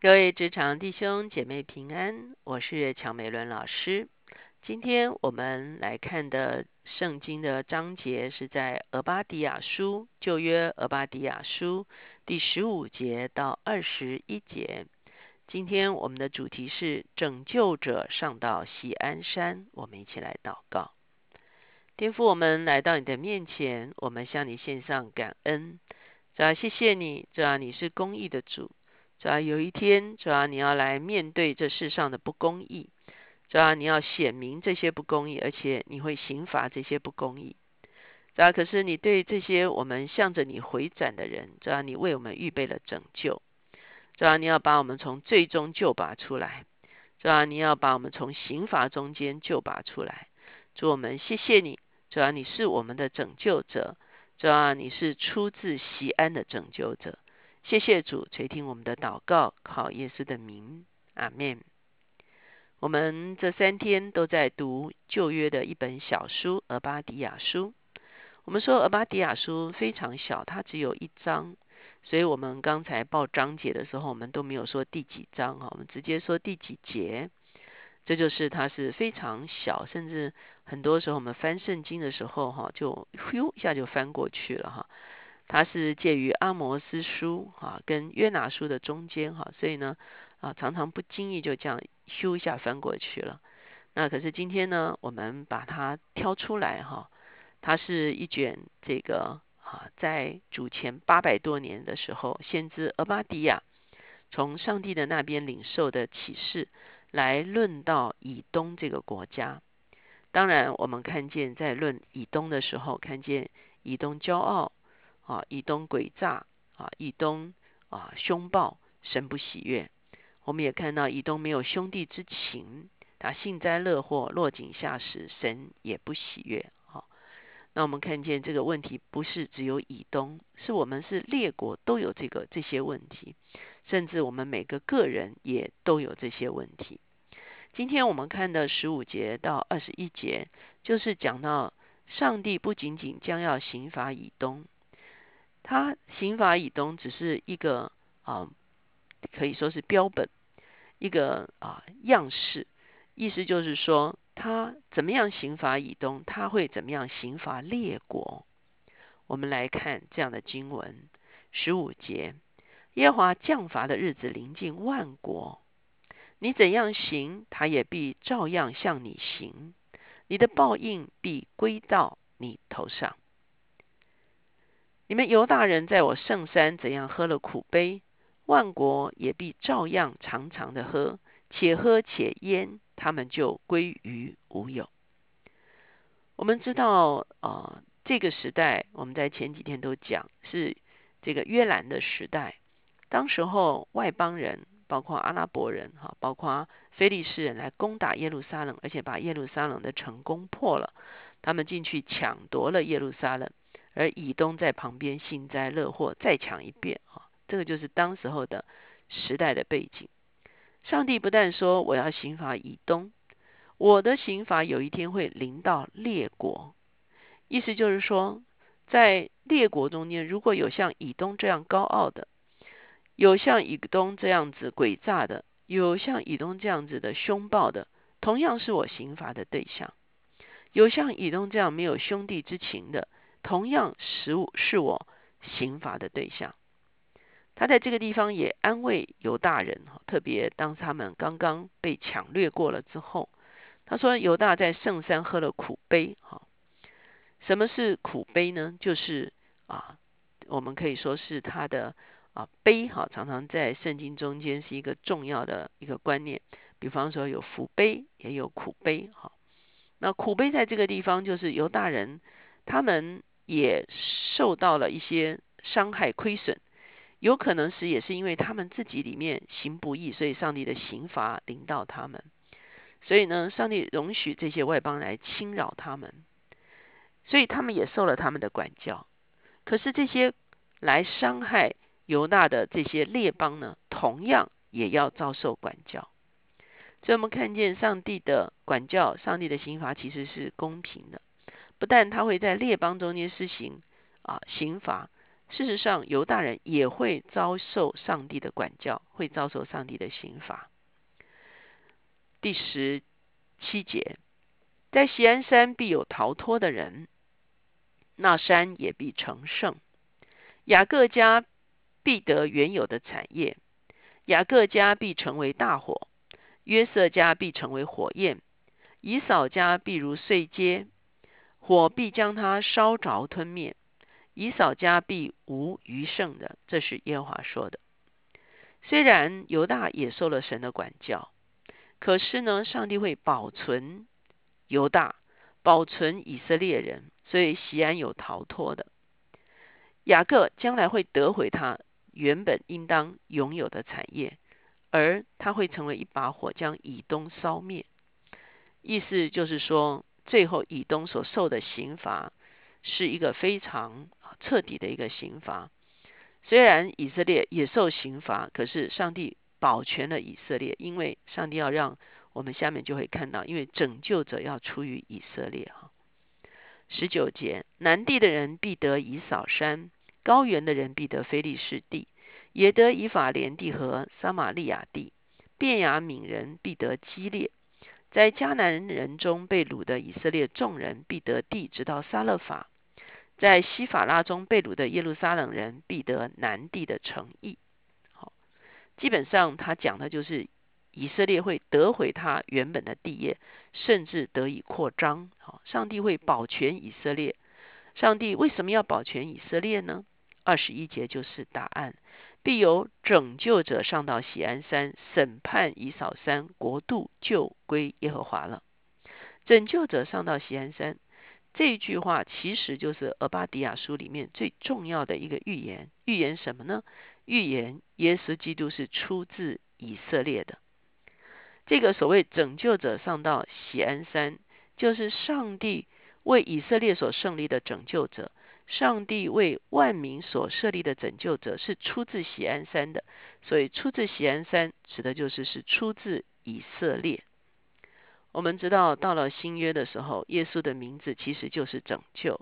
各位职场弟兄姐妹平安，我是乔美伦老师。今天我们来看的圣经的章节是在俄巴底亚书旧约俄巴底亚书第十五节到二十一节。今天我们的主题是拯救者上到西安山，我们一起来祷告。天父，我们来到你的面前，我们向你献上感恩。主啊，谢谢你，主啊，你是公义的主。主要有一天，主要你要来面对这世上的不公义，主要你要显明这些不公义，而且你会刑罚这些不公义。主要可是你对这些我们向着你回转的人，主要你为我们预备了拯救。主要你要把我们从最终救拔出来，主要你要把我们从刑罚中间救拔出来。主我们谢谢你，主要你是我们的拯救者，主要你是出自西安的拯救者。谢谢主垂听我们的祷告，靠耶稣的名，阿门。我们这三天都在读旧约的一本小书《俄巴底亚书》。我们说《俄巴底亚书》非常小，它只有一章，所以我们刚才报章节的时候，我们都没有说第几章哈，我们直接说第几节。这就是它是非常小，甚至很多时候我们翻圣经的时候哈，就咻一下就翻过去了哈。它是介于阿摩斯书啊跟约拿书的中间哈，所以呢啊常常不经意就这样咻一下翻过去了。那可是今天呢，我们把它挑出来哈，它是一卷这个啊在主前八百多年的时候，先知俄巴底亚从上帝的那边领受的启示，来论到以东这个国家。当然，我们看见在论以东的时候，看见以东骄傲。啊，以东诡诈啊，以东啊凶暴，神不喜悦。我们也看到以东没有兄弟之情，他幸灾乐祸，落井下石，神也不喜悦。好，那我们看见这个问题不是只有以东，是我们是列国都有这个这些问题，甚至我们每个个人也都有这些问题。今天我们看的十五节到二十一节，就是讲到上帝不仅仅将要刑罚以东。他刑法以东只是一个啊，可以说是标本，一个啊样式，意思就是说，他怎么样刑法以东，他会怎么样刑罚列国。我们来看这样的经文，十五节：耶华降罚的日子临近万国，你怎样行，他也必照样向你行，你的报应必归到你头上。你们犹大人在我圣山怎样喝了苦杯，万国也必照样常常的喝，且喝且淹，他们就归于无有。我们知道啊，这个时代，我们在前几天都讲是这个约兰的时代。当时候外邦人，包括阿拉伯人，哈，包括非利士人来攻打耶路撒冷，而且把耶路撒冷的城攻破了，他们进去抢夺了耶路撒冷。而以东在旁边幸灾乐祸，再抢一遍啊！这个就是当时候的时代的背景。上帝不但说我要刑罚以东，我的刑罚有一天会临到列国。意思就是说，在列国中间，如果有像以东这样高傲的，有像以东这样子诡诈的，有像以东这样子的凶暴的，同样是我刑罚的对象。有像以东这样没有兄弟之情的。同样，食物是我刑罚的对象。他在这个地方也安慰犹大人哈，特别当他们刚刚被抢掠过了之后，他说犹大在圣山喝了苦杯哈。什么是苦杯呢？就是啊，我们可以说是他的啊杯哈，常常在圣经中间是一个重要的一个观念。比方说有福杯，也有苦杯哈。那苦杯在这个地方就是犹大人他们。也受到了一些伤害亏损，有可能是也是因为他们自己里面行不义，所以上帝的刑罚临到他们。所以呢，上帝容许这些外邦来侵扰他们，所以他们也受了他们的管教。可是这些来伤害犹大的这些列邦呢，同样也要遭受管教。所以我们看见上帝的管教，上帝的刑罚其实是公平的。不但他会在列邦中间施行啊刑罚，事实上，犹大人也会遭受上帝的管教，会遭受上帝的刑罚。第十七节，在锡安山必有逃脱的人，那山也必成圣。雅各家必得原有的产业，雅各家必成为大火，约瑟家必成为火焰，以扫家必如碎秸，火必将他烧着吞灭。以扫家必无余剩的，这是耶和华说的。虽然犹大也受了神的管教，可是呢，上帝会保存犹大，保存以色列人，所以西安有逃脱的。雅各将来会得回他原本应当拥有的产业，而他会成为一把火，将以东烧灭。意思就是说，最后以东所受的刑罚是一个非常。彻底的一个刑罚。虽然以色列也受刑罚，可是上帝保全了以色列，因为上帝要让我们下面就会看到，因为拯救者要出于以色列哈。十九节，南地的人必得以扫山，高原的人必得非利士地，也得以法莲地和撒玛利亚地，便雅悯人必得基列，在迦南人中被掳的以色列众人必得地，直到撒勒法。在西法拉中被掳的耶路撒冷人必得南地的诚意。好，基本上他讲的就是以色列会得回他原本的地业，甚至得以扩张。好，上帝会保全以色列。上帝为什么要保全以色列呢？二十一节就是答案。必有拯救者上到喜安山审判以扫山，国度就归耶和华了。拯救者上到喜安山。这句话其实就是俄巴底亚书里面最重要的一个预言。预言什么呢？预言耶稣基督是出自以色列的。这个所谓拯救者上到喜安山，就是上帝为以色列所胜利的拯救者。上帝为万民所设立的拯救者是出自喜安山的。所以出自喜安山，指的就是是出自以色列。我们知道，到了新约的时候，耶稣的名字其实就是拯救。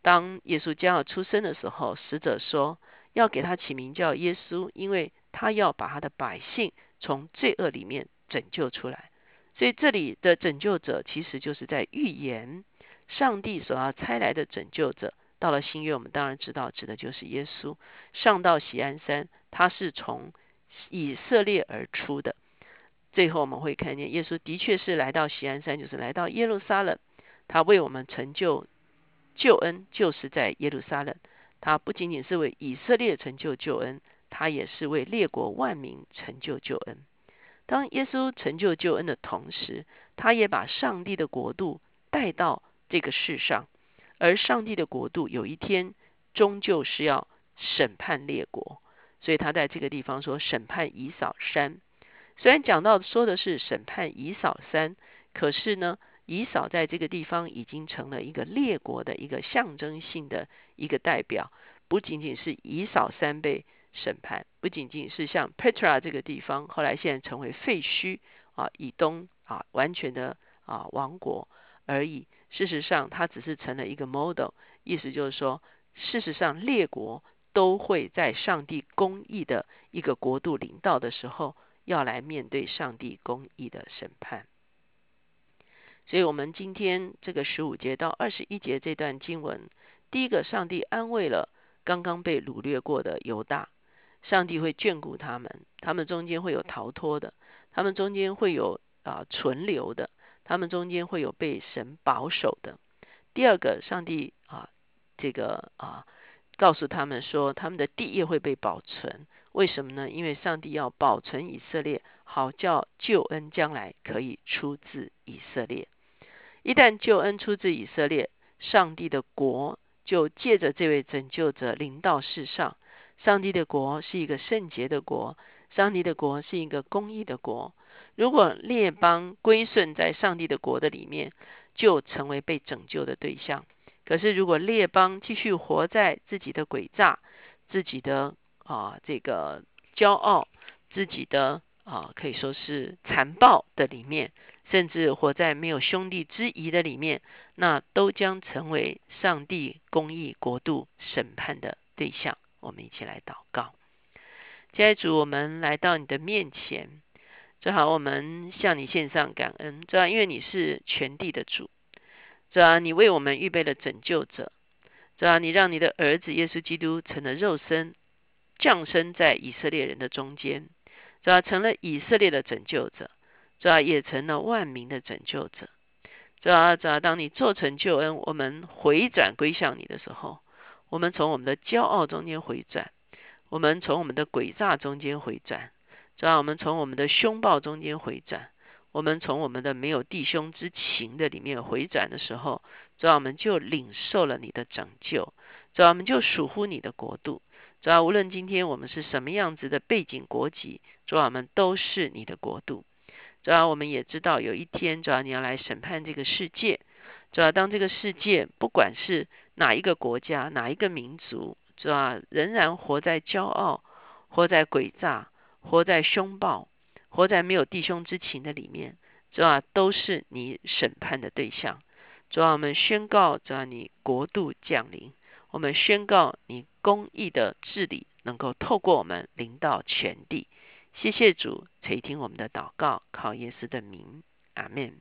当耶稣将要出生的时候，使者说要给他起名叫耶稣，因为他要把他的百姓从罪恶里面拯救出来。所以这里的拯救者其实就是在预言上帝所要差来的拯救者。到了新约，我们当然知道，指的就是耶稣上到喜安山，他是从以色列而出的。最后我们会看见，耶稣的确是来到锡安山，就是来到耶路撒冷。他为我们成就救恩，就是在耶路撒冷。他不仅仅是为以色列成就救恩，他也是为列国万民成就救恩。当耶稣成就救恩的同时，他也把上帝的国度带到这个世上。而上帝的国度有一天终究是要审判列国，所以他在这个地方说审判以扫山。虽然讲到说的是审判以扫山，可是呢，以扫在这个地方已经成了一个列国的一个象征性的一个代表，不仅仅是以扫山被审判，不仅仅是像 Petra 这个地方后来现在成为废墟啊，以东啊完全的啊王国而已。事实上，它只是成了一个 model，意思就是说，事实上列国都会在上帝公义的一个国度领导的时候。要来面对上帝公义的审判，所以，我们今天这个十五节到二十一节这段经文，第一个，上帝安慰了刚刚被掳掠过的犹大，上帝会眷顾他们，他们中间会有逃脱的，他们中间会有啊存留的，他们中间会有被神保守的。第二个，上帝啊，这个啊，告诉他们说，他们的地业会被保存。为什么呢？因为上帝要保存以色列，好叫救恩将来可以出自以色列。一旦救恩出自以色列，上帝的国就借着这位拯救者临到世上。上帝的国是一个圣洁的国，上帝的国是一个公义的国。如果列邦归顺在上帝的国的里面，就成为被拯救的对象。可是如果列邦继续活在自己的诡诈、自己的啊，这个骄傲自己的啊，可以说是残暴的里面，甚至活在没有兄弟之谊的里面，那都将成为上帝公义国度审判的对象。我们一起来祷告，亲爱的主，我们来到你的面前，正好我们向你献上感恩，主要因为你是全地的主，主要你为我们预备了拯救者，主要你让你的儿子耶稣基督成了肉身，降生在以色列人的中间，主要成了以色列的拯救者，主要也成了万民的拯救者。主要，主要当你做成救恩，我们回转归向你的时候。我们从我们的骄傲中间回转，我们从我们的诡诈中间回转，主要我们从我们的凶暴中间回转，我们从我们的没有弟兄之情的里面回转的时候，主要我们就领受了你的拯救，主要我们就属乎你的国度，主要无论今天我们是什么样子的背景国籍，主要我们都是你的国度，主要我们也知道有一天，主要你要来审判这个世界，主要当这个世界不管是。哪一个国家，哪一个民族，是吧？仍然活在骄傲，活在诡诈，活在凶暴，活在没有弟兄之情的里面，是吧？都是你审判的对象。主啊，我们宣告，主啊，你国度降临。我们宣告，你公义的治理能够透过我们临到全地。谢谢主垂听我们的祷告，靠耶稣的名，阿门。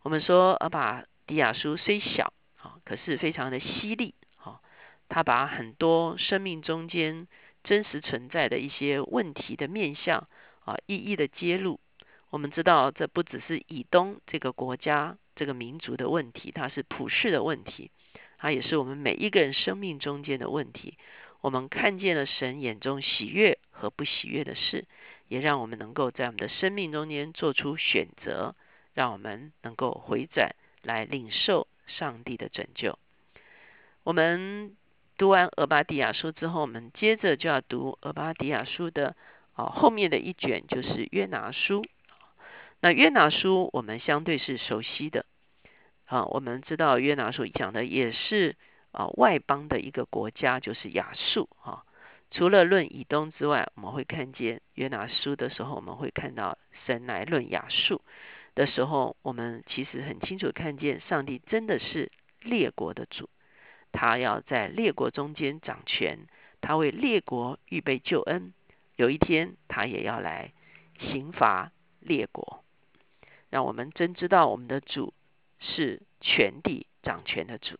我们说，阿爸迪亚书虽小。啊，可是非常的犀利，啊，他把很多生命中间真实存在的一些问题的面相啊，一一的揭露。我们知道，这不只是以东这个国家、这个民族的问题，它是普世的问题，它也是我们每一个人生命中间的问题。我们看见了神眼中喜悦和不喜悦的事，也让我们能够在我们的生命中间做出选择，让我们能够回转来领受。上帝的拯救。我们读完俄巴底亚书之后，我们接着就要读俄巴底亚书的啊后面的一卷，就是约拿书。那约拿书我们相对是熟悉的啊，我们知道约拿书讲的也是啊外邦的一个国家，就是亚述啊。除了论以东之外，我们会看见约拿书的时候，我们会看到神来论亚述。的时候，我们其实很清楚看见，上帝真的是列国的主，他要在列国中间掌权，他为列国预备救恩，有一天他也要来刑罚列国，让我们真知道我们的主是全地掌权的主。